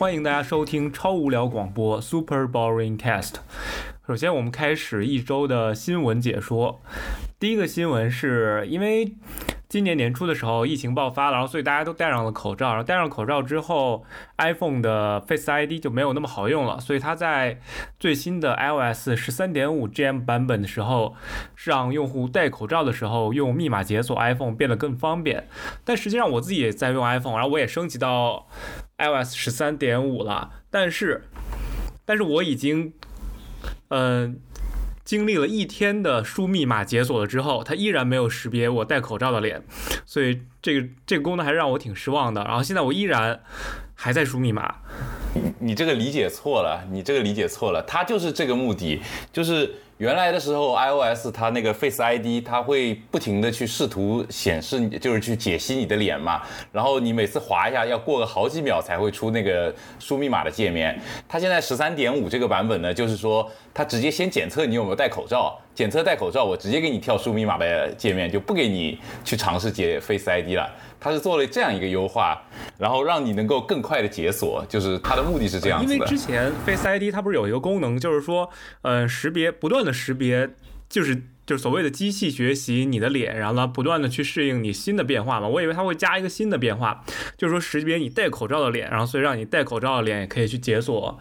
欢迎大家收听超无聊广播 Super Boring Cast。首先，我们开始一周的新闻解说。第一个新闻是因为今年年初的时候疫情爆发了，然后所以大家都戴上了口罩。然后戴上口罩之后，iPhone 的 Face ID 就没有那么好用了，所以它在最新的 iOS 十三点五 GM 版本的时候，让用户戴口罩的时候用密码解锁 iPhone 变得更方便。但实际上我自己也在用 iPhone，然后我也升级到 iOS 十三点五了，但是，但是我已经。嗯，经历了一天的输密码解锁了之后，它依然没有识别我戴口罩的脸，所以这个这个功能还是让我挺失望的。然后现在我依然还在输密码。你这个理解错了，你这个理解错了，它就是这个目的，就是。原来的时候，iOS 它那个 Face ID 它会不停的去试图显示，就是去解析你的脸嘛。然后你每次滑一下要过个好几秒才会出那个输密码的界面。它现在十三点五这个版本呢，就是说它直接先检测你有没有戴口罩，检测戴口罩，我直接给你跳输密码的界面，就不给你去尝试解 Face ID 了。它是做了这样一个优化，然后让你能够更快的解锁，就是它的目的是这样子。因为之前 Face ID 它不是有一个功能，就是说，呃，识别不断的识别，就是就是所谓的机器学习你的脸，然后呢不断的去适应你新的变化嘛。我以为它会加一个新的变化，就是说识别你戴口罩的脸，然后所以让你戴口罩的脸也可以去解锁。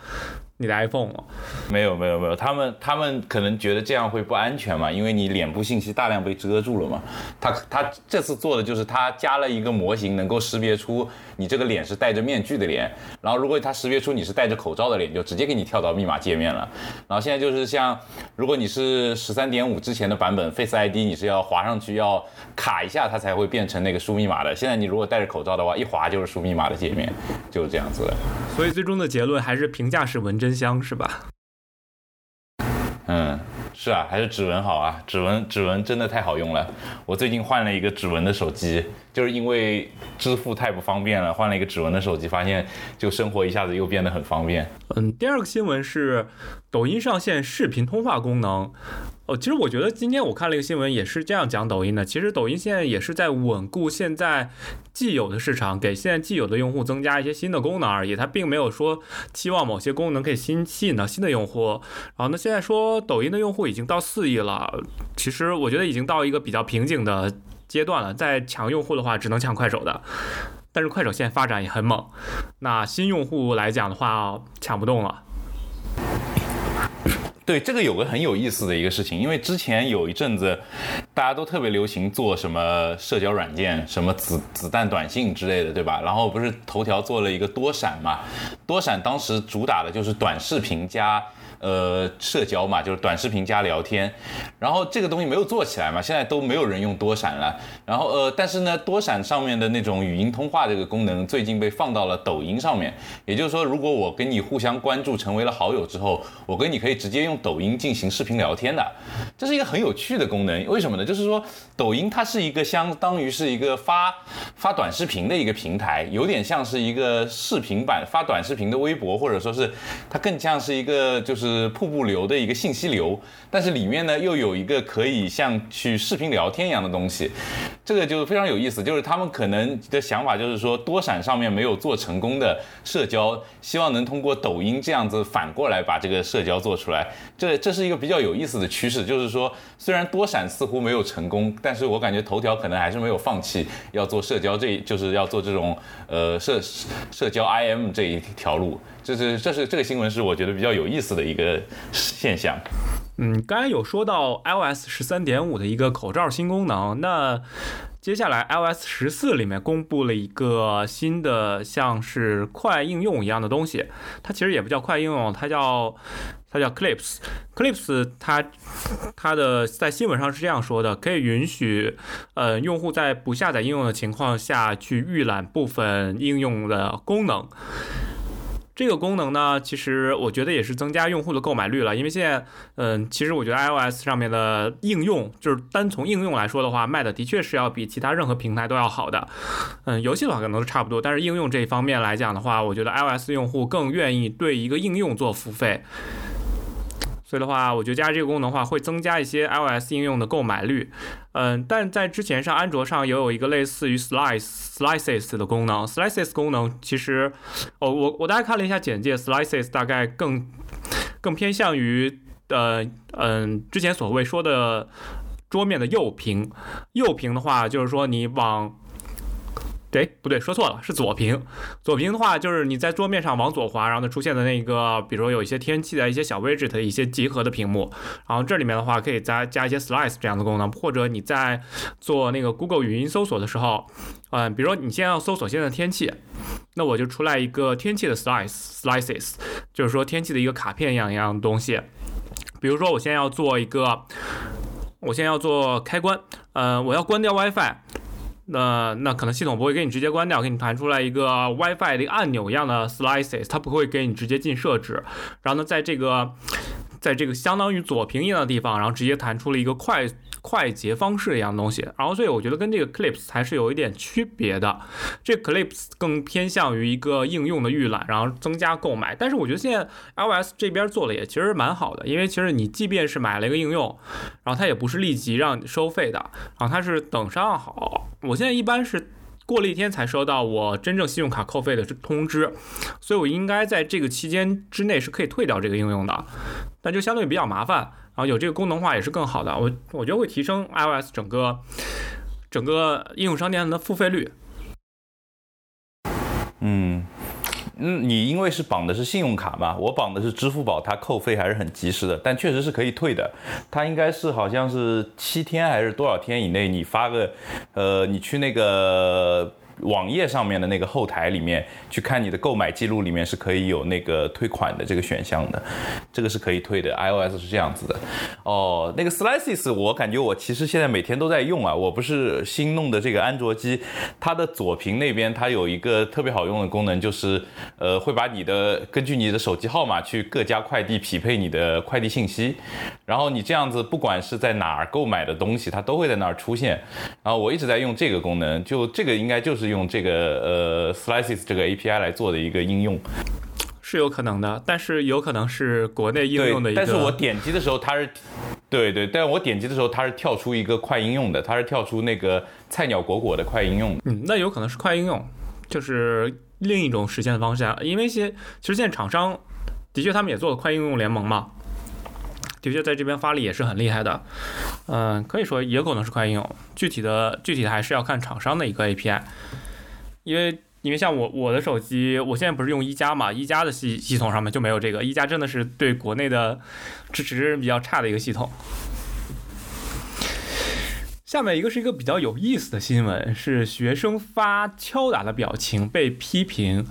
你的 iPhone 吗？没有没有没有，他们他们可能觉得这样会不安全嘛，因为你脸部信息大量被遮住了嘛。他他这次做的就是他加了一个模型，能够识别出你这个脸是戴着面具的脸，然后如果他识别出你是戴着口罩的脸，就直接给你跳到密码界面了。然后现在就是像，如果你是十三点五之前的版本 Face ID，你是要滑上去要卡一下，它才会变成那个输密码的。现在你如果戴着口罩的话，一滑就是输密码的界面，就是这样子的。所以最终的结论还是评价是文真。真香是吧？嗯，是啊，还是指纹好啊！指纹，指纹真的太好用了。我最近换了一个指纹的手机，就是因为支付太不方便了，换了一个指纹的手机，发现就生活一下子又变得很方便。嗯，第二个新闻是抖音上线视频通话功能。哦，其实我觉得今天我看了一个新闻，也是这样讲抖音的。其实抖音现在也是在稳固现在既有的市场，给现在既有的用户增加一些新的功能而已。它并没有说期望某些功能可以新吸引到新的用户。然后那现在说抖音的用户已经到四亿了，其实我觉得已经到一个比较瓶颈的阶段了。再抢用户的话，只能抢快手的。但是快手现在发展也很猛，那新用户来讲的话，抢不动了。对这个有个很有意思的一个事情，因为之前有一阵子，大家都特别流行做什么社交软件，什么子子弹短信之类的，对吧？然后不是头条做了一个多闪嘛，多闪当时主打的就是短视频加。呃，社交嘛，就是短视频加聊天，然后这个东西没有做起来嘛，现在都没有人用多闪了。然后呃，但是呢，多闪上面的那种语音通话这个功能最近被放到了抖音上面。也就是说，如果我跟你互相关注成为了好友之后，我跟你可以直接用抖音进行视频聊天的，这是一个很有趣的功能。为什么呢？就是说，抖音它是一个相当于是一个发发短视频的一个平台，有点像是一个视频版发短视频的微博，或者说是它更像是一个就是。是瀑布流的一个信息流，但是里面呢又有一个可以像去视频聊天一样的东西，这个就非常有意思。就是他们可能的想法就是说，多闪上面没有做成功的社交，希望能通过抖音这样子反过来把这个社交做出来。这这是一个比较有意思的趋势，就是说虽然多闪似乎没有成功，但是我感觉头条可能还是没有放弃要做社交，这就是要做这种呃社社交 IM 这一条路。这是这是这个新闻是我觉得比较有意思的一个现象。嗯，刚才有说到 iOS 十三点五的一个口罩新功能，那接下来 iOS 十四里面公布了一个新的像是快应用一样的东西，它其实也不叫快应用，它叫它叫 Clips。Clips 它它的在新闻上是这样说的，可以允许呃用户在不下载应用的情况下去预览部分应用的功能。这个功能呢，其实我觉得也是增加用户的购买率了，因为现在，嗯，其实我觉得 iOS 上面的应用，就是单从应用来说的话，卖的的确是要比其他任何平台都要好的。嗯，游戏的话可能都差不多，但是应用这一方面来讲的话，我觉得 iOS 用户更愿意对一个应用做付费。所以的话，我觉得加这个功能的话，会增加一些 iOS 应用的购买率。嗯，但在之前上安卓上也有一个类似于 Slice Slices 的功能，Slices 功能其实，哦，我我大概看了一下简介，Slices 大概更更偏向于呃嗯之前所谓说的桌面的右屏，右屏的话就是说你往。对，不对，说错了，是左屏。左屏的话，就是你在桌面上往左滑，然后它出现的那个，比如说有一些天气的一些小 widget 的一些集合的屏幕。然后这里面的话，可以加加一些 slice 这样的功能，或者你在做那个 Google 语音搜索的时候，嗯，比如说你现在要搜索现在的天气，那我就出来一个天气的 slice slices，就是说天气的一个卡片一样一样的东西。比如说我现在要做一个，我现在要做开关，呃，我要关掉 WiFi。那那可能系统不会给你直接关掉，给你弹出来一个 WiFi 的按钮一样的 slices，它不会给你直接进设置。然后呢，在这个在这个相当于左屏一样的地方，然后直接弹出了一个快。快捷方式一样东西，然后所以我觉得跟这个 Clips 还是有一点区别的。这 Clips 更偏向于一个应用的预览，然后增加购买。但是我觉得现在 iOS 这边做的也其实蛮好的，因为其实你即便是买了一个应用，然后它也不是立即让你收费的，然后它是等上好。我现在一般是过了一天才收到我真正信用卡扣费的通知，所以我应该在这个期间之内是可以退掉这个应用的，但就相对比较麻烦。然后有这个功能化也是更好的，我我觉得会提升 iOS 整个整个应用商店的付费率。嗯，嗯，你因为是绑的是信用卡嘛，我绑的是支付宝，它扣费还是很及时的，但确实是可以退的。它应该是好像是七天还是多少天以内，你发个呃，你去那个。网页上面的那个后台里面去看你的购买记录，里面是可以有那个退款的这个选项的，这个是可以退的。iOS 是这样子的。哦，那个 Slices 我感觉我其实现在每天都在用啊。我不是新弄的这个安卓机，它的左屏那边它有一个特别好用的功能，就是呃会把你的根据你的手机号码去各家快递匹配你的快递信息，然后你这样子不管是在哪儿购买的东西，它都会在那儿出现。然后我一直在用这个功能，就这个应该就是。用这个呃 Slices 这个 API 来做的一个应用，是有可能的，但是有可能是国内应用的一个。但是我点击的时候它是，对对，但我点击的时候它是跳出一个快应用的，它是跳出那个菜鸟果果的快应用。嗯，那有可能是快应用，就是另一种实现的方向。因为些其实现在厂商的确他们也做了快应用联盟嘛。的确，在这边发力也是很厉害的，嗯，可以说也可能是快应用，具体的具体的还是要看厂商的一个 API，因为因为像我我的手机，我现在不是用一加嘛，一加的系系统上面就没有这个，一加真的是对国内的支持比较差的一个系统。下面一个是一个比较有意思的新闻，是学生发敲打的表情被批评。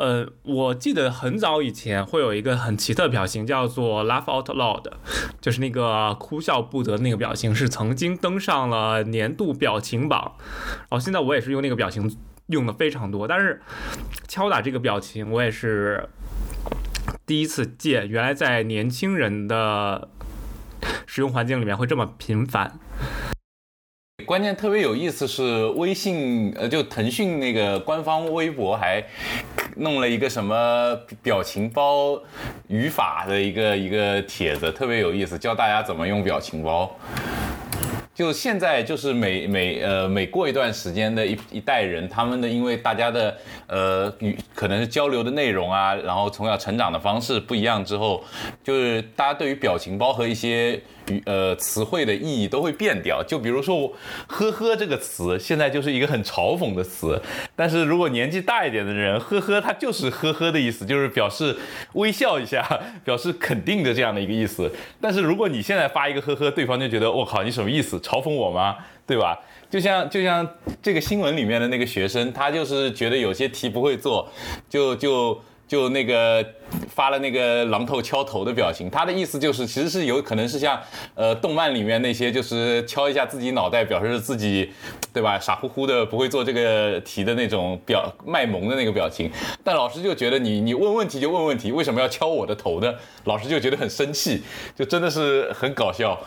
呃，我记得很早以前会有一个很奇特的表情，叫做 laugh out loud，就是那个哭笑不得那个表情，是曾经登上了年度表情榜。然后现在我也是用那个表情用的非常多，但是敲打这个表情我也是第一次见，原来在年轻人的使用环境里面会这么频繁。关键特别有意思是微信，呃，就腾讯那个官方微博还弄了一个什么表情包语法的一个一个帖子，特别有意思，教大家怎么用表情包。就现在就是每每呃每过一段时间的一一代人，他们的因为大家的呃与可能是交流的内容啊，然后从小成长的方式不一样之后，就是大家对于表情包和一些。呃，词汇的意义都会变掉。就比如说“我呵呵”这个词，现在就是一个很嘲讽的词。但是如果年纪大一点的人，“呵呵”它就是“呵呵”的意思，就是表示微笑一下，表示肯定的这样的一个意思。但是如果你现在发一个“呵呵”，对方就觉得我靠，你什么意思？嘲讽我吗？对吧？就像就像这个新闻里面的那个学生，他就是觉得有些题不会做，就就。就那个发了那个榔头敲头的表情，他的意思就是，其实是有可能是像，呃，动漫里面那些就是敲一下自己脑袋，表示自己，对吧？傻乎乎的不会做这个题的那种表卖萌的那个表情。但老师就觉得你你问问题就问问题，为什么要敲我的头呢？老师就觉得很生气，就真的是很搞笑。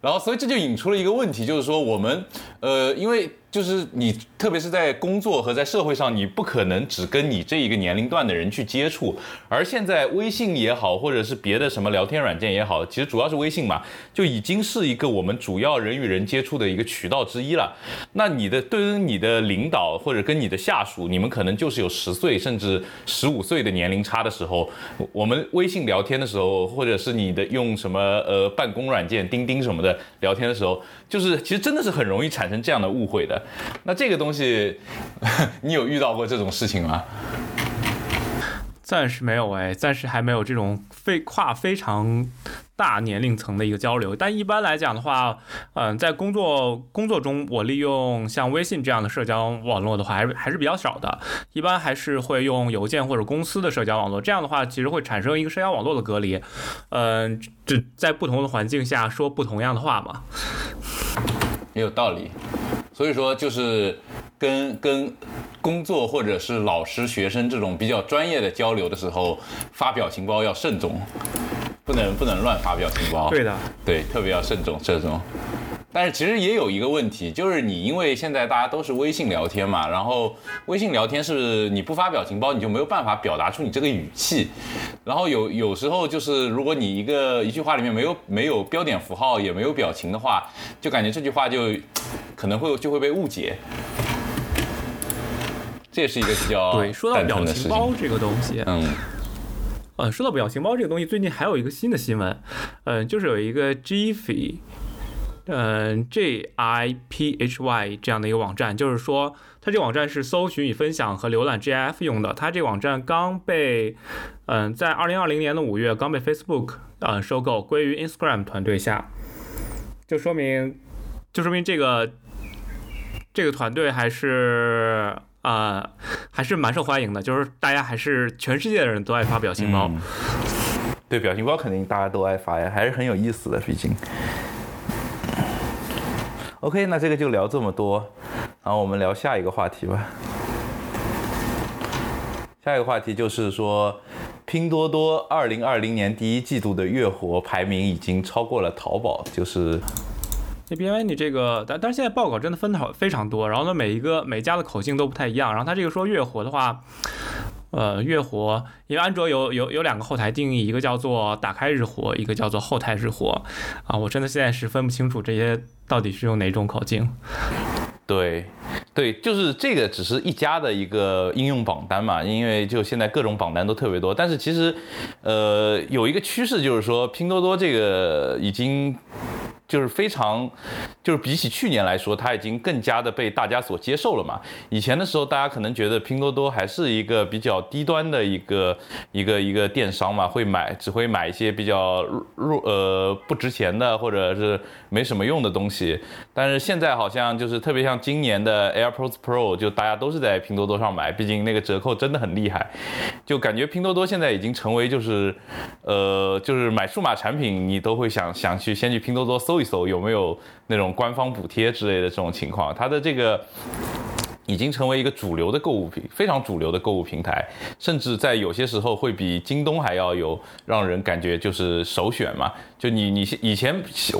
然后所以这就引出了一个问题，就是说我们呃，因为。就是你，特别是在工作和在社会上，你不可能只跟你这一个年龄段的人去接触。而现在微信也好，或者是别的什么聊天软件也好，其实主要是微信嘛，就已经是一个我们主要人与人接触的一个渠道之一了。那你的对于你的领导或者跟你的下属，你们可能就是有十岁甚至十五岁的年龄差的时候，我们微信聊天的时候，或者是你的用什么呃办公软件钉钉什么的聊天的时候，就是其实真的是很容易产生这样的误会的。那这个东西，你有遇到过这种事情吗？暂时没有哎，暂时还没有这种非跨非常大年龄层的一个交流。但一般来讲的话，嗯，在工作工作中，我利用像微信这样的社交网络的话，还是还是比较少的。一般还是会用邮件或者公司的社交网络。这样的话，其实会产生一个社交网络的隔离。嗯，这在不同的环境下说不同样的话嘛，也有道理。所以说，就是跟跟工作或者是老师、学生这种比较专业的交流的时候，发表情包要慎重，不能不能乱发表情包。对的，对，特别要慎重慎重。但是其实也有一个问题，就是你因为现在大家都是微信聊天嘛，然后微信聊天是你不发表情包，你就没有办法表达出你这个语气。然后有有时候就是如果你一个一句话里面没有没有标点符号，也没有表情的话，就感觉这句话就可能会就会被误解。这也是一个比较对说到表情包这个东西，嗯，呃，说到表情包这个东西，最近还有一个新的新闻，嗯，就是有一个 Giphy。嗯，J I P H Y 这样的一个网站，就是说，它这个网站是搜寻与分享和浏览 GIF 用的。它这个网站刚被，嗯，在二零二零年的五月刚被 Facebook 呃收购，归于 Instagram 团队下，就说明，就说明这个这个团队还是啊还是蛮受欢迎的，就是大家还是全世界的人都爱发表情包。对，表情包肯定大家都爱发呀，还是很有意思的，毕竟。OK，那这个就聊这么多，然后我们聊下一个话题吧。下一个话题就是说，拼多多二零二零年第一季度的月活排名已经超过了淘宝，就是。因为你这个，但但是现在报告真的分的非常多，然后呢，每一个每家的口径都不太一样，然后他这个说月活的话。呃，月活，因为安卓有有有两个后台定义，一个叫做打开日活，一个叫做后台日活，啊，我真的现在是分不清楚这些到底是用哪种口径。对，对，就是这个只是一家的一个应用榜单嘛，因为就现在各种榜单都特别多，但是其实，呃，有一个趋势就是说，拼多多这个已经。就是非常，就是比起去年来说，它已经更加的被大家所接受了嘛。以前的时候，大家可能觉得拼多多还是一个比较低端的一个一个一个电商嘛，会买只会买一些比较弱呃不值钱的或者是没什么用的东西。但是现在好像就是特别像今年的 AirPods Pro，就大家都是在拼多多上买，毕竟那个折扣真的很厉害。就感觉拼多多现在已经成为就是呃就是买数码产品，你都会想想去先去拼多多搜。一搜有没有那种官方补贴之类的这种情况？它的这个。已经成为一个主流的购物平，非常主流的购物平台，甚至在有些时候会比京东还要有让人感觉就是首选嘛。就你你以前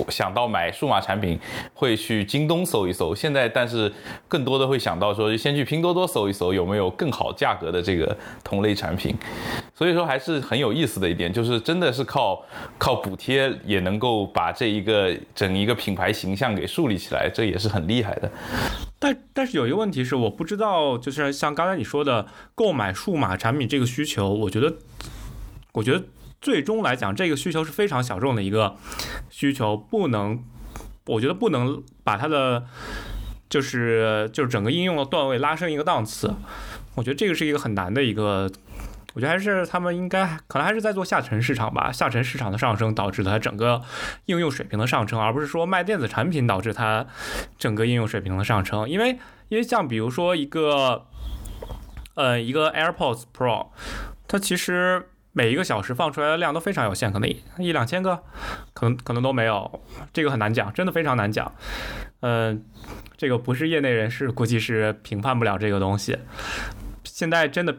想到买数码产品会去京东搜一搜，现在但是更多的会想到说先去拼多多搜一搜有没有更好价格的这个同类产品。所以说还是很有意思的一点，就是真的是靠靠补贴也能够把这一个整一个品牌形象给树立起来，这也是很厉害的。但但是有一个问题是，我不知道，就是像刚才你说的购买数码产品这个需求，我觉得，我觉得最终来讲，这个需求是非常小众的一个需求，不能，我觉得不能把它的就是就是整个应用的段位拉升一个档次，我觉得这个是一个很难的一个。我觉得还是他们应该可能还是在做下沉市场吧，下沉市场的上升导致它整个应用水平的上升，而不是说卖电子产品导致它整个应用水平的上升。因为因为像比如说一个呃一个 AirPods Pro，它其实每一个小时放出来的量都非常有限，可能一两千个，可能可能都没有，这个很难讲，真的非常难讲。嗯，这个不是业内人士估计是评判不了这个东西。现在真的。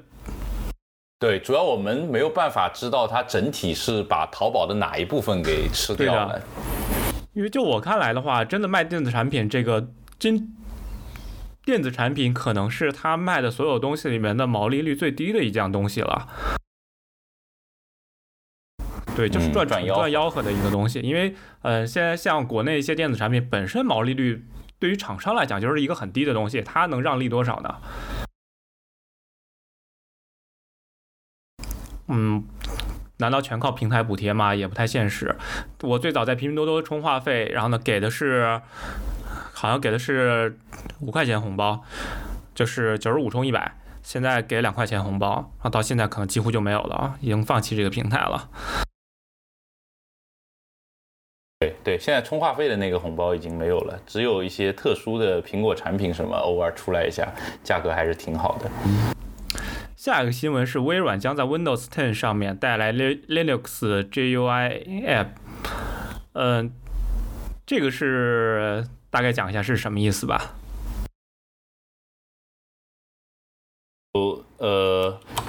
对，主要我们没有办法知道它整体是把淘宝的哪一部分给吃掉了。因为就我看来的话，真的卖电子产品这个真电子产品可能是他卖的所有东西里面的毛利率最低的一样东西了。对，就是赚赚吆喝的一个东西。因为，呃，现在像国内一些电子产品本身毛利率对于厂商来讲就是一个很低的东西，它能让利多少呢？嗯。难道全靠平台补贴吗？也不太现实。我最早在拼多多充话费，然后呢给的是，好像给的是五块钱红包，就是九十五充一百。现在给两块钱红包，然后到现在可能几乎就没有了啊，已经放弃这个平台了。对对，现在充话费的那个红包已经没有了，只有一些特殊的苹果产品什么偶尔出来一下，价格还是挺好的。下一个新闻是微软将在 Windows 10上面带来 Linux GUI App。嗯，这个是大概讲一下是什么意思吧。呃，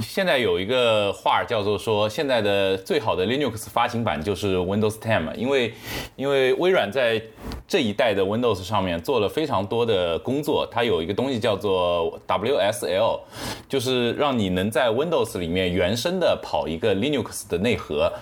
现在有一个话叫做说，现在的最好的 Linux 发行版就是 Windows 10嘛，因为因为微软在这一代的 Windows 上面做了非常多的工作，它有一个东西叫做 WSL，就是让你能在 Windows 里面原生的跑一个 Linux 的内核，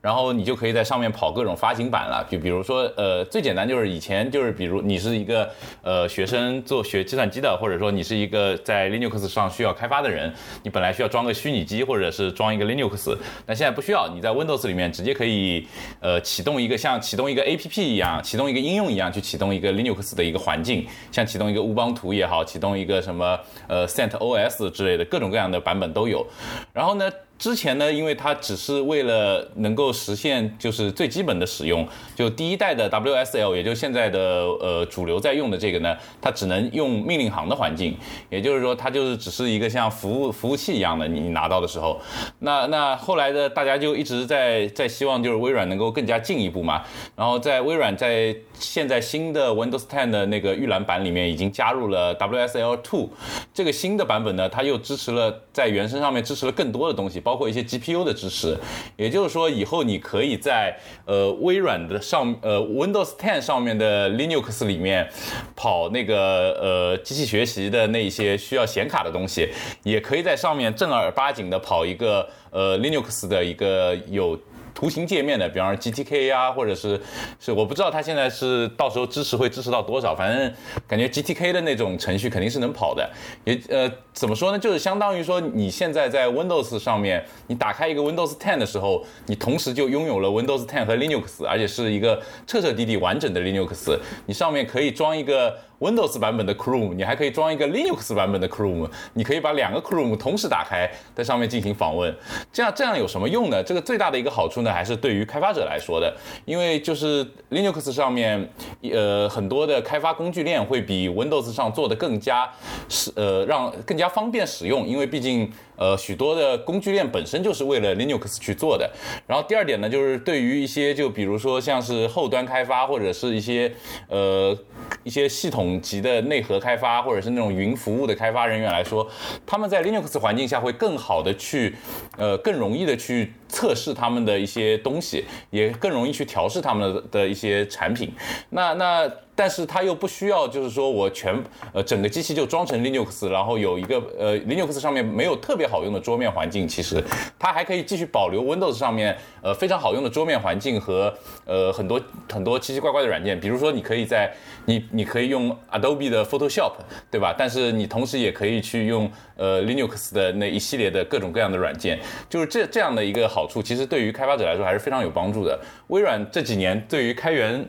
然后你就可以在上面跑各种发行版了。就比如说，呃，最简单就是以前就是比如你是一个呃学生做学计算机的，或者说你是一个在 Linux 上需要开发的人。你本来需要装虚拟机，或者是装一个 Linux，那现在不需要，你在 Windows 里面直接可以，呃，启动一个像启动一个 APP 一样，启动一个应用一样去启动一个 Linux 的一个环境，像启动一个乌邦图也好，启动一个什么呃 CentOS 之类的各种各样的版本都有。然后呢？之前呢，因为它只是为了能够实现就是最基本的使用，就第一代的 WSL，也就现在的呃主流在用的这个呢，它只能用命令行的环境，也就是说它就是只是一个像服务服务器一样的，你拿到的时候，那那后来的大家就一直在在希望就是微软能够更加进一步嘛，然后在微软在现在新的 Windows 10的那个预览版里面已经加入了 WSL Two 这个新的版本呢，它又支持了在原生上面支持了更多的东西。包括一些 GPU 的支持，也就是说，以后你可以在呃微软的上呃 Windows 10上面的 Linux 里面跑那个呃机器学习的那些需要显卡的东西，也可以在上面正儿八经的跑一个呃 Linux 的一个有。图形界面的，比方说 GTK 呀，或者是是我不知道它现在是到时候支持会支持到多少，反正感觉 GTK 的那种程序肯定是能跑的。也呃怎么说呢？就是相当于说你现在在 Windows 上面，你打开一个 Windows 10的时候，你同时就拥有了 Windows 10和 Linux，而且是一个彻彻底底完整的 Linux。你上面可以装一个。Windows 版本的 Chrome，你还可以装一个 Linux 版本的 Chrome，你可以把两个 Chrome 同时打开，在上面进行访问。这样这样有什么用呢？这个最大的一个好处呢，还是对于开发者来说的，因为就是 Linux 上面，呃，很多的开发工具链会比 Windows 上做的更加是呃让更加方便使用，因为毕竟。呃，许多的工具链本身就是为了 Linux 去做的。然后第二点呢，就是对于一些就比如说像是后端开发或者是一些呃一些系统级的内核开发或者是那种云服务的开发人员来说，他们在 Linux 环境下会更好的去呃更容易的去测试他们的一些东西，也更容易去调试他们的一些产品。那那。但是它又不需要，就是说我全呃整个机器就装成 Linux，然后有一个呃 Linux 上面没有特别好用的桌面环境，其实它还可以继续保留 Windows 上面呃非常好用的桌面环境和呃很多很多奇奇怪怪的软件，比如说你可以在你你可以用 Adobe 的 Photoshop，对吧？但是你同时也可以去用呃 Linux 的那一系列的各种各样的软件，就是这这样的一个处，其实对于开发者来说还是非常有帮助的。微软这几年对于开源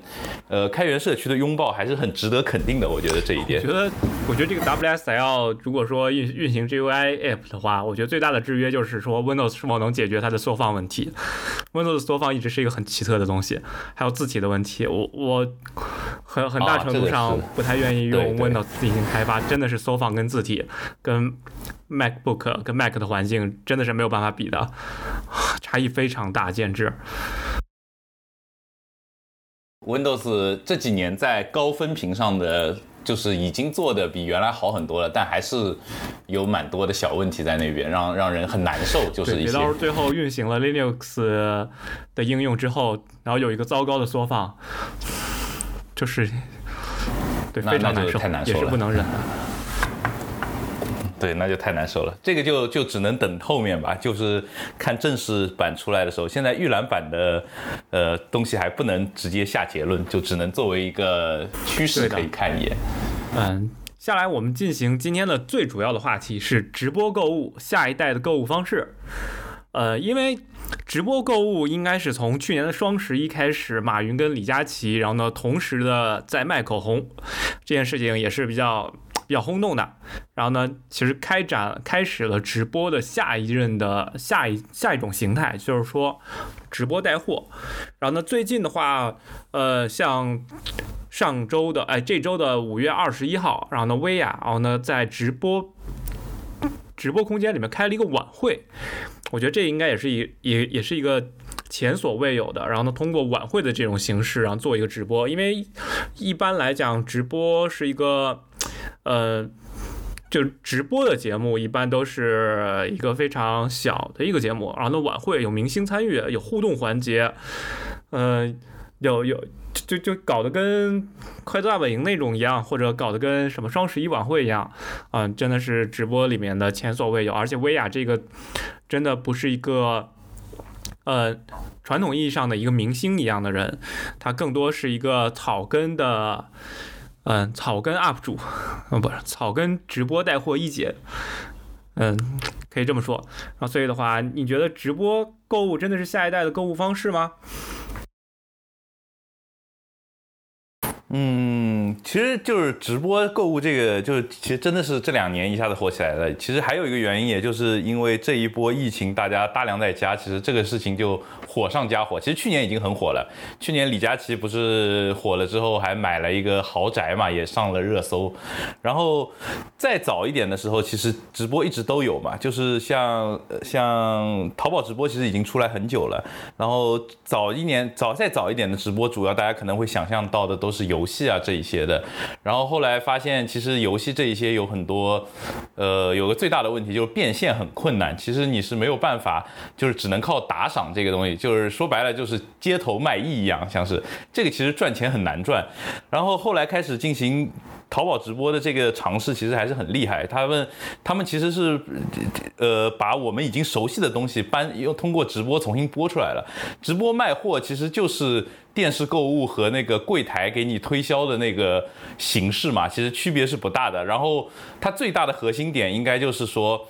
呃开源社区的拥抱还是很值得肯定的，我觉得这一点。我觉得，我觉得这个 WSL 如果说运运行 GUI app 的话，我觉得最大的制约就是说 Windows 是否能解决它的缩放问题。Windows 缩放一直是一个很奇特的东西，还有字体的问题。我我很很大程度上不太愿意用 Windows 进行开发，真的是缩放跟字体跟 MacBook 跟 Mac 的环境真的是没有办法比的，差异非常大，简直。Windows 这几年在高分屏上的就是已经做的比原来好很多了，但还是有蛮多的小问题在那边，让让人很难受。就是一些。别到时候最后运行了 Linux 的应用之后，然后有一个糟糕的缩放，就是对那非常难受，那就太难受也是了不能忍的。对，那就太难受了。这个就就只能等后面吧，就是看正式版出来的时候。现在预览版的呃东西还不能直接下结论，就只能作为一个趋势可以看一眼。嗯，下来我们进行今天的最主要的话题是直播购物，下一代的购物方式。呃，因为直播购物应该是从去年的双十一开始，马云跟李佳琦，然后呢同时的在卖口红，这件事情也是比较比较轰动的。然后呢，其实开展开始了直播的下一任的下一下一种形态，就是说直播带货。然后呢，最近的话，呃，像上周的哎，这周的五月二十一号，然后呢，薇娅，然后呢，在直播直播空间里面开了一个晚会，我觉得这应该也是一也也是一个前所未有的。然后呢，通过晚会的这种形式，然后做一个直播，因为一般来讲，直播是一个呃。就直播的节目一般都是一个非常小的一个节目，然后呢，晚会有明星参与，有互动环节，嗯、有有就就搞得跟快乐大本营那种一样，或者搞得跟什么双十一晚会一样，嗯、真的是直播里面的前所未有。而且薇娅这个真的不是一个呃传统意义上的一个明星一样的人，她更多是一个草根的。嗯，草根 UP 主，嗯，不是草根直播带货一姐，嗯，可以这么说。然后所以的话，你觉得直播购物真的是下一代的购物方式吗？嗯，其实就是直播购物这个，就是其实真的是这两年一下子火起来了。其实还有一个原因，也就是因为这一波疫情，大家大量在家，其实这个事情就火上加火。其实去年已经很火了，去年李佳琦不是火了之后还买了一个豪宅嘛，也上了热搜。然后再早一点的时候，其实直播一直都有嘛，就是像像淘宝直播，其实已经出来很久了。然后早一年早再早一点的直播，主要大家可能会想象到的都是有游戏啊这一些的。然后后来发现，其实游戏这一些有很多，呃，有个最大的问题就是变现很困难。其实你是没有办法，就是只能靠打赏这个东西，就是说白了就是街头卖艺一样，像是这个其实赚钱很难赚。然后后来开始进行。淘宝直播的这个尝试其实还是很厉害，他们他们其实是，呃，把我们已经熟悉的东西搬又通过直播重新播出来了。直播卖货其实就是电视购物和那个柜台给你推销的那个形式嘛，其实区别是不大的。然后它最大的核心点应该就是说，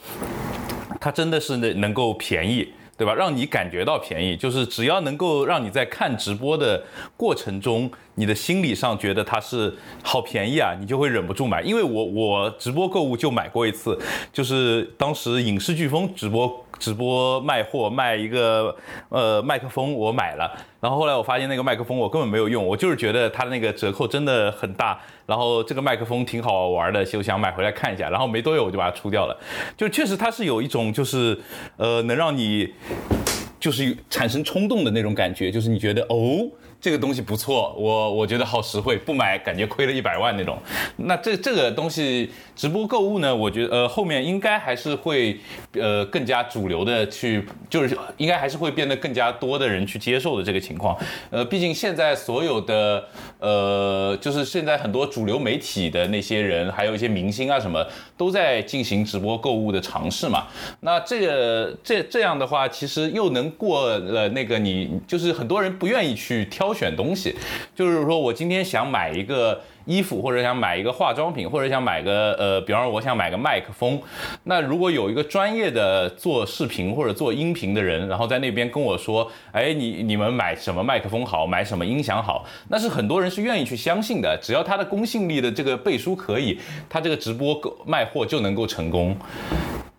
它真的是能能够便宜。对吧？让你感觉到便宜，就是只要能够让你在看直播的过程中，你的心理上觉得它是好便宜啊，你就会忍不住买。因为我我直播购物就买过一次，就是当时影视飓风直播直播卖货卖一个呃麦克风，我买了，然后后来我发现那个麦克风我根本没有用，我就是觉得它的那个折扣真的很大，然后这个麦克风挺好玩的，就想买回来看一下，然后没多久我就把它出掉了。就确实它是有一种就是呃能让你就是产生冲动的那种感觉，就是你觉得哦。这个东西不错，我我觉得好实惠，不买感觉亏了一百万那种。那这这个东西直播购物呢，我觉得呃后面应该还是会呃更加主流的去，就是应该还是会变得更加多的人去接受的这个情况。呃，毕竟现在所有的呃就是现在很多主流媒体的那些人，还有一些明星啊什么，都在进行直播购物的尝试嘛。那这个这这样的话，其实又能过了那个你就是很多人不愿意去挑。挑选东西，就是说我今天想买一个衣服，或者想买一个化妆品，或者想买个呃，比方说我想买个麦克风。那如果有一个专业的做视频或者做音频的人，然后在那边跟我说，哎，你你们买什么麦克风好，买什么音响好，那是很多人是愿意去相信的。只要他的公信力的这个背书可以，他这个直播卖货就能够成功。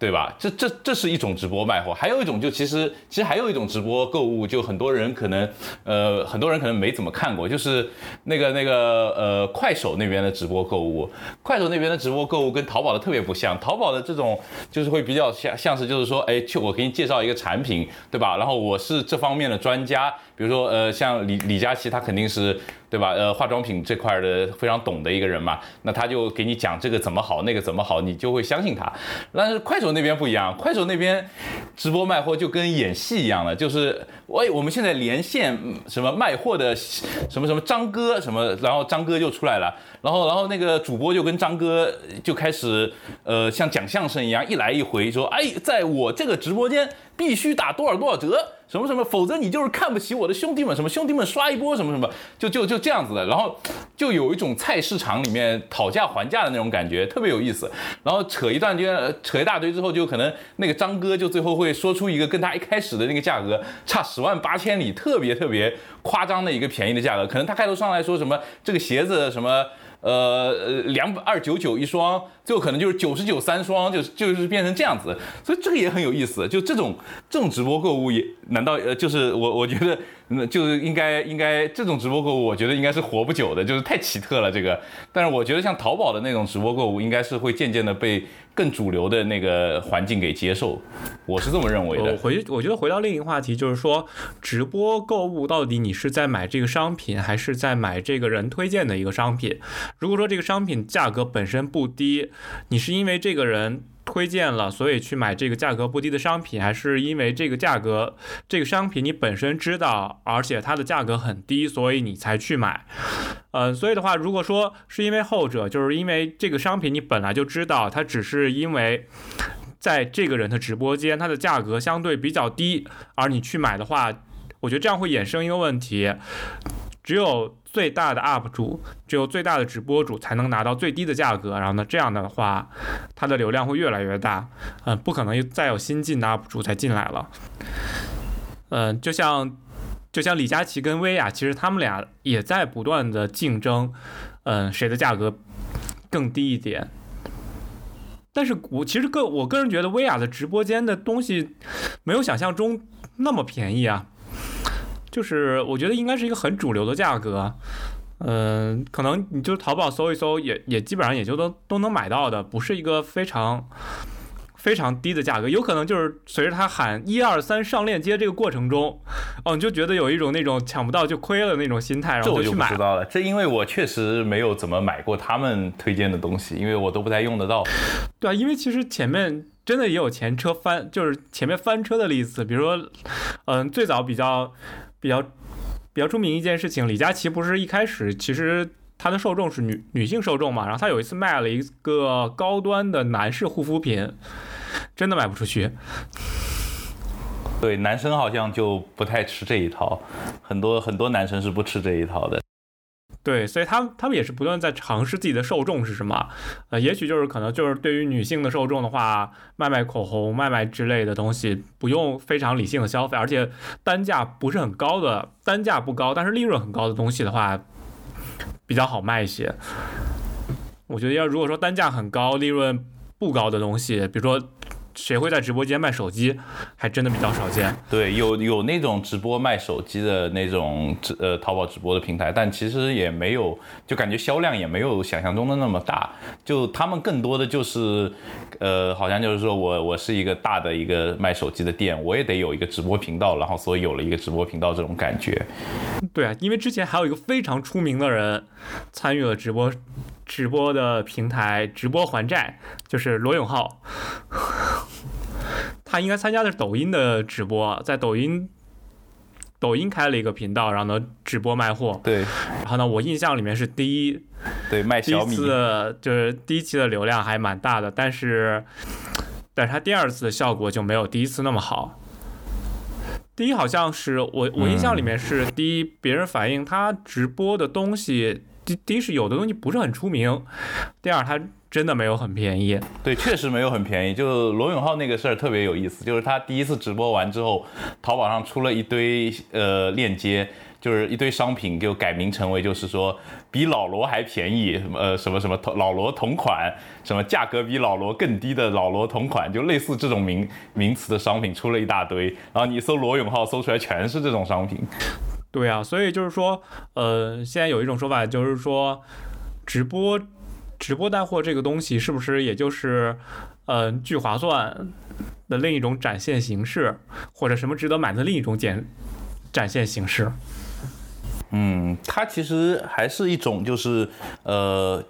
对吧？这这这是一种直播卖货，还有一种就其实其实还有一种直播购物，就很多人可能呃很多人可能没怎么看过，就是那个那个呃快手那边的直播购物，快手那边的直播购物跟淘宝的特别不像，淘宝的这种就是会比较像像是就是说，哎，去我给你介绍一个产品，对吧？然后我是这方面的专家，比如说呃像李李佳琦他肯定是对吧？呃，化妆品这块的非常懂的一个人嘛，那他就给你讲这个怎么好，那个怎么好，你就会相信他。但是快手那边不一样，快手那边直播卖货就跟演戏一样的，就是喂，我们现在连线什么卖货的什么什么张哥什么，然后张哥就出来了，然后然后那个主播就跟张哥就开始呃像讲相声一样一来一回说，哎，在我这个直播间必须打多少多少折。什么什么，否则你就是看不起我的兄弟们。什么兄弟们刷一波什么什么，就就就这样子的。然后就有一种菜市场里面讨价还价的那种感觉，特别有意思。然后扯一段就扯一大堆之后，就可能那个张哥就最后会说出一个跟他一开始的那个价格差十万八千里，特别特别夸张的一个便宜的价格。可能他开头上来说什么这个鞋子什么。呃，两百二九九一双，最后可能就是九十九三双，就就是变成这样子，所以这个也很有意思。就这种这种直播购物也，难道呃就是我我觉得。那就是应该应该这种直播购物，我觉得应该是活不久的，就是太奇特了这个。但是我觉得像淘宝的那种直播购物，应该是会渐渐的被更主流的那个环境给接受，我是这么认为的。回我觉得回到另一个话题，就是说直播购物到底你是在买这个商品，还是在买这个人推荐的一个商品？如果说这个商品价格本身不低，你是因为这个人。推荐了，所以去买这个价格不低的商品，还是因为这个价格，这个商品你本身知道，而且它的价格很低，所以你才去买。嗯，所以的话，如果说是因为后者，就是因为这个商品你本来就知道，它只是因为在这个人的直播间，它的价格相对比较低，而你去买的话，我觉得这样会衍生一个问题，只有。最大的 UP 主只有最大的直播主才能拿到最低的价格，然后呢，这样的话，它的流量会越来越大，嗯，不可能再有新进的 UP 主才进来了，嗯，就像就像李佳琦跟薇娅，其实他们俩也在不断的竞争，嗯，谁的价格更低一点，但是我其实个我个人觉得薇娅的直播间的东西没有想象中那么便宜啊。就是我觉得应该是一个很主流的价格，嗯，可能你就淘宝搜一搜，也也基本上也就都都能买到的，不是一个非常非常低的价格。有可能就是随着他喊一二三上链接这个过程中，哦，你就觉得有一种那种抢不到就亏了那种心态，然后就去买。知道了，这因为我确实没有怎么买过他们推荐的东西，因为我都不太用得到。对啊，因为其实前面真的也有前车翻，就是前面翻车的例子，比如说，嗯，最早比较。比较比较出名一件事情，李佳琦不是一开始其实他的受众是女女性受众嘛，然后他有一次卖了一个高端的男士护肤品，真的卖不出去。对，男生好像就不太吃这一套，很多很多男生是不吃这一套的。对，所以他他们也是不断在尝试自己的受众是什么，呃，也许就是可能就是对于女性的受众的话，卖卖口红、卖卖之类的东西，不用非常理性的消费，而且单价不是很高的，单价不高，但是利润很高的东西的话，比较好卖一些。我觉得要如果说单价很高、利润不高的东西，比如说。谁会在直播间卖手机？还真的比较少见。对，有有那种直播卖手机的那种直呃淘宝直播的平台，但其实也没有，就感觉销量也没有想象中的那么大。就他们更多的就是，呃，好像就是说我我是一个大的一个卖手机的店，我也得有一个直播频道，然后所以有了一个直播频道这种感觉。对啊，因为之前还有一个非常出名的人参与了直播。直播的平台直播还债，就是罗永浩，他应该参加的是抖音的直播，在抖音抖音开了一个频道，然后呢直播卖货。对，然后呢，我印象里面是第一，对卖小米，就是第一期的流量还蛮大的，但是，但是他第二次的效果就没有第一次那么好。第一好像是我我印象里面是第一，别人反映他直播的东西。第一是有的东西不是很出名，第二它真的没有很便宜。对，确实没有很便宜。就罗永浩那个事儿特别有意思，就是他第一次直播完之后，淘宝上出了一堆呃链接，就是一堆商品就改名成为就是说比老罗还便宜，呃什么什么老罗同款，什么价格比老罗更低的老罗同款，就类似这种名名词的商品出了一大堆。然后你搜罗永浩搜出来全是这种商品。对啊，所以就是说，呃，现在有一种说法，就是说，直播直播带货这个东西，是不是也就是，呃，聚划算的另一种展现形式，或者什么值得买的另一种展展现形式？嗯，它其实还是一种就是呃，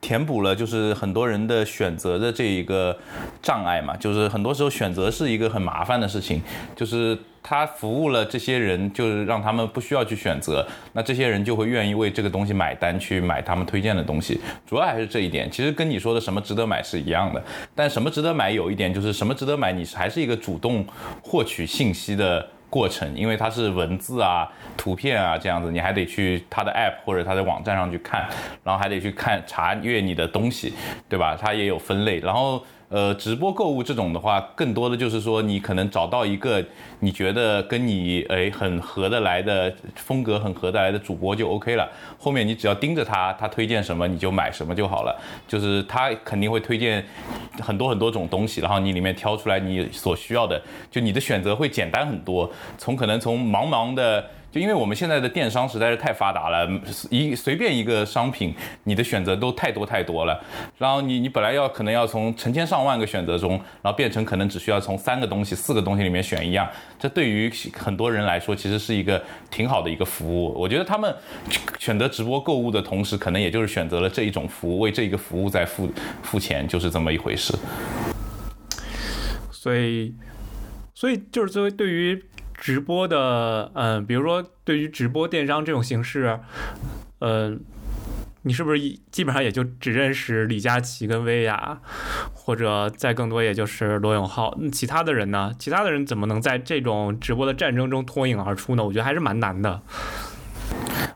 填补了就是很多人的选择的这一个障碍嘛，就是很多时候选择是一个很麻烦的事情，就是它服务了这些人，就是让他们不需要去选择，那这些人就会愿意为这个东西买单，去买他们推荐的东西，主要还是这一点。其实跟你说的什么值得买是一样的，但什么值得买有一点就是什么值得买，你还是一个主动获取信息的。过程，因为它是文字啊、图片啊这样子，你还得去它的 app 或者它的网站上去看，然后还得去看查阅你的东西，对吧？它也有分类，然后。呃，直播购物这种的话，更多的就是说，你可能找到一个你觉得跟你诶很合得来的风格，很合得来的主播就 OK 了。后面你只要盯着他，他推荐什么你就买什么就好了。就是他肯定会推荐很多很多种东西，然后你里面挑出来你所需要的，就你的选择会简单很多。从可能从茫茫的。就因为我们现在的电商实在是太发达了，一随便一个商品，你的选择都太多太多了。然后你你本来要可能要从成千上万个选择中，然后变成可能只需要从三个东西、四个东西里面选一样。这对于很多人来说，其实是一个挺好的一个服务。我觉得他们选择直播购物的同时，可能也就是选择了这一种服务，为这一个服务在付付钱，就是这么一回事。所以，所以就是作为对于。直播的，嗯，比如说对于直播电商这种形式，嗯，你是不是基本上也就只认识李佳琦跟薇娅，或者再更多也就是罗永浩，那其他的人呢？其他的人怎么能在这种直播的战争中脱颖而出呢？我觉得还是蛮难的。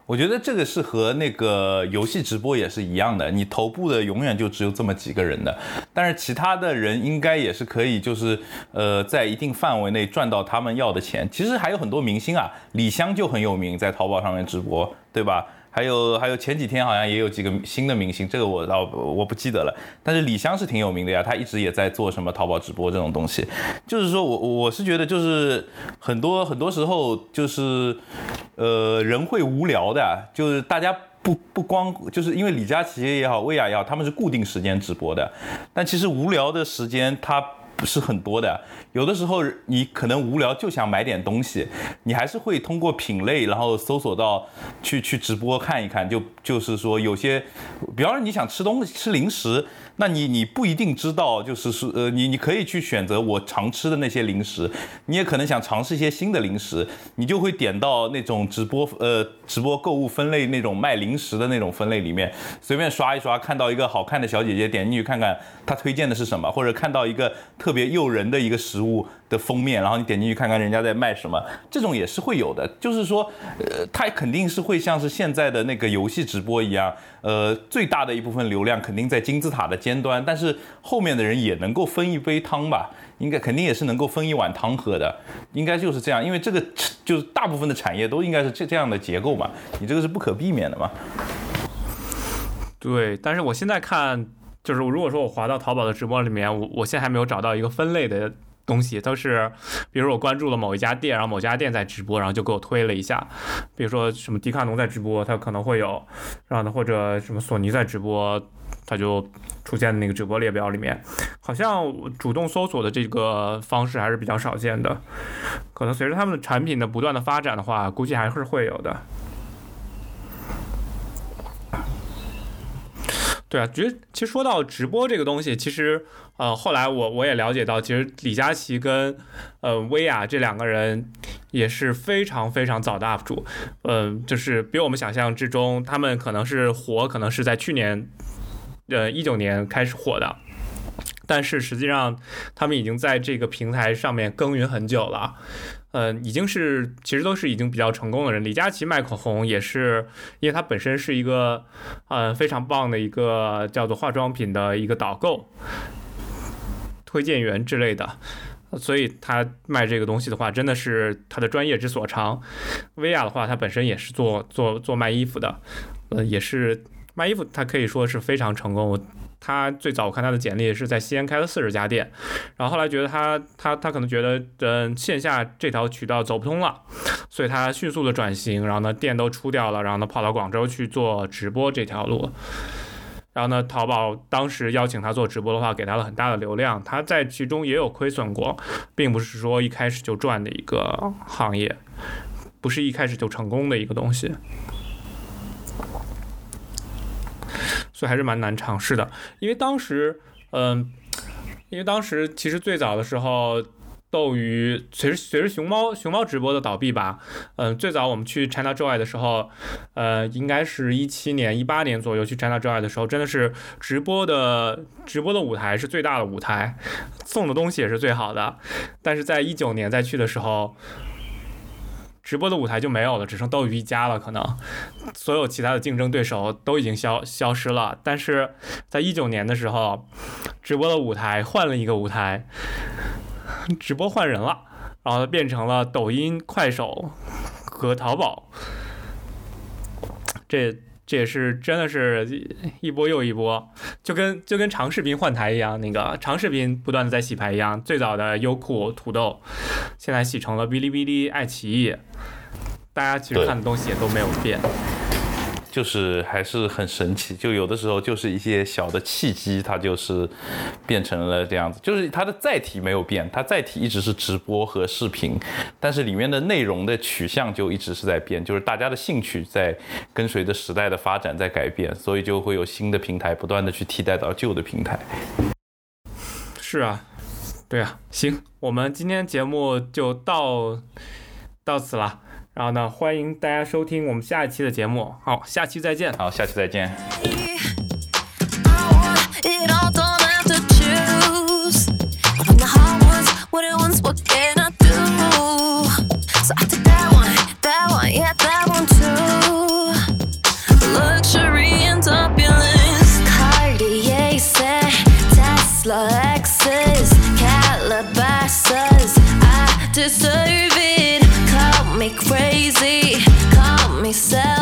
我觉得这个是和那个游戏直播也是一样的，你头部的永远就只有这么几个人的，但是其他的人应该也是可以，就是呃在一定范围内赚到他们要的钱。其实还有很多明星啊，李湘就很有名，在淘宝上面直播，对吧？还有还有前几天好像也有几个新的明星，这个我倒我不记得了。但是李湘是挺有名的呀，她一直也在做什么淘宝直播这种东西。就是说我我是觉得就是很多很多时候就是呃人会无聊的，就是大家不不光就是因为李佳琦也好，薇娅也好，他们是固定时间直播的，但其实无聊的时间他。不是很多的，有的时候你可能无聊就想买点东西，你还是会通过品类，然后搜索到去去直播看一看，就就是说有些，比方说你想吃东西吃零食。那你你不一定知道，就是说，呃，你你可以去选择我常吃的那些零食，你也可能想尝试一些新的零食，你就会点到那种直播，呃，直播购物分类那种卖零食的那种分类里面，随便刷一刷，看到一个好看的小姐姐，点进去看看她推荐的是什么，或者看到一个特别诱人的一个食物。物的封面，然后你点进去看看人家在卖什么，这种也是会有的。就是说，呃，它肯定是会像是现在的那个游戏直播一样，呃，最大的一部分流量肯定在金字塔的尖端，但是后面的人也能够分一杯汤吧？应该肯定也是能够分一碗汤喝的，应该就是这样，因为这个就是大部分的产业都应该是这这样的结构嘛，你这个是不可避免的嘛。对，但是我现在看，就是如果说我滑到淘宝的直播里面，我我现在还没有找到一个分类的。东西都是，比如我关注了某一家店，然后某家店在直播，然后就给我推了一下。比如说什么迪卡侬在直播，它可能会有，然后呢或者什么索尼在直播，它就出现那个直播列表里面。好像主动搜索的这个方式还是比较少见的，可能随着他们的产品的不断的发展的话，估计还是会有的。对啊，其实其实说到直播这个东西，其实呃后来我我也了解到，其实李佳琦跟呃薇娅这两个人也是非常非常早的 UP 主，嗯，就是比我们想象之中，他们可能是火，可能是在去年呃一九年开始火的，但是实际上他们已经在这个平台上面耕耘很久了。嗯，已经是其实都是已经比较成功的人。李佳琦卖口红也是，因为他本身是一个，呃，非常棒的一个叫做化妆品的一个导购推荐员之类的，所以他卖这个东西的话，真的是他的专业之所长。薇娅的话，他本身也是做做做卖衣服的，呃，也是卖衣服，他可以说是非常成功。他最早我看他的简历是在西安开了四十家店，然后后来觉得他他他可能觉得嗯线下这条渠道走不通了，所以他迅速的转型，然后呢店都出掉了，然后呢跑到广州去做直播这条路，然后呢淘宝当时邀请他做直播的话，给他了很大的流量，他在其中也有亏损过，并不是说一开始就赚的一个行业。不是一开始就成功的一个东西，所以还是蛮难尝试的。因为当时，嗯，因为当时其实最早的时候。斗鱼随着随着熊猫熊猫直播的倒闭吧，嗯，最早我们去 China Joy 的时候，呃，应该是一七年一八年左右去 China Joy 的时候，真的是直播的直播的舞台是最大的舞台，送的东西也是最好的。但是在一九年再去的时候，直播的舞台就没有了，只剩斗鱼一家了，可能所有其他的竞争对手都已经消消失了。但是在一九年的时候，直播的舞台换了一个舞台。直播换人了，然后变成了抖音、快手和淘宝，这这也是真的是一波又一波，就跟就跟长视频换台一样，那个长视频不断的在洗牌一样，最早的优酷、土豆，现在洗成了哔哩哔哩、爱奇艺，大家其实看的东西也都没有变。就是还是很神奇，就有的时候就是一些小的契机，它就是变成了这样子。就是它的载体没有变，它载体一直是直播和视频，但是里面的内容的取向就一直是在变，就是大家的兴趣在跟随着时代的发展在改变，所以就会有新的平台不断的去替代到旧的平台。是啊，对啊，行，我们今天节目就到到此了。然后呢，欢迎大家收听我们下一期的节目。好，下期再见。好，下期再见。Calabasas, I deserve myself.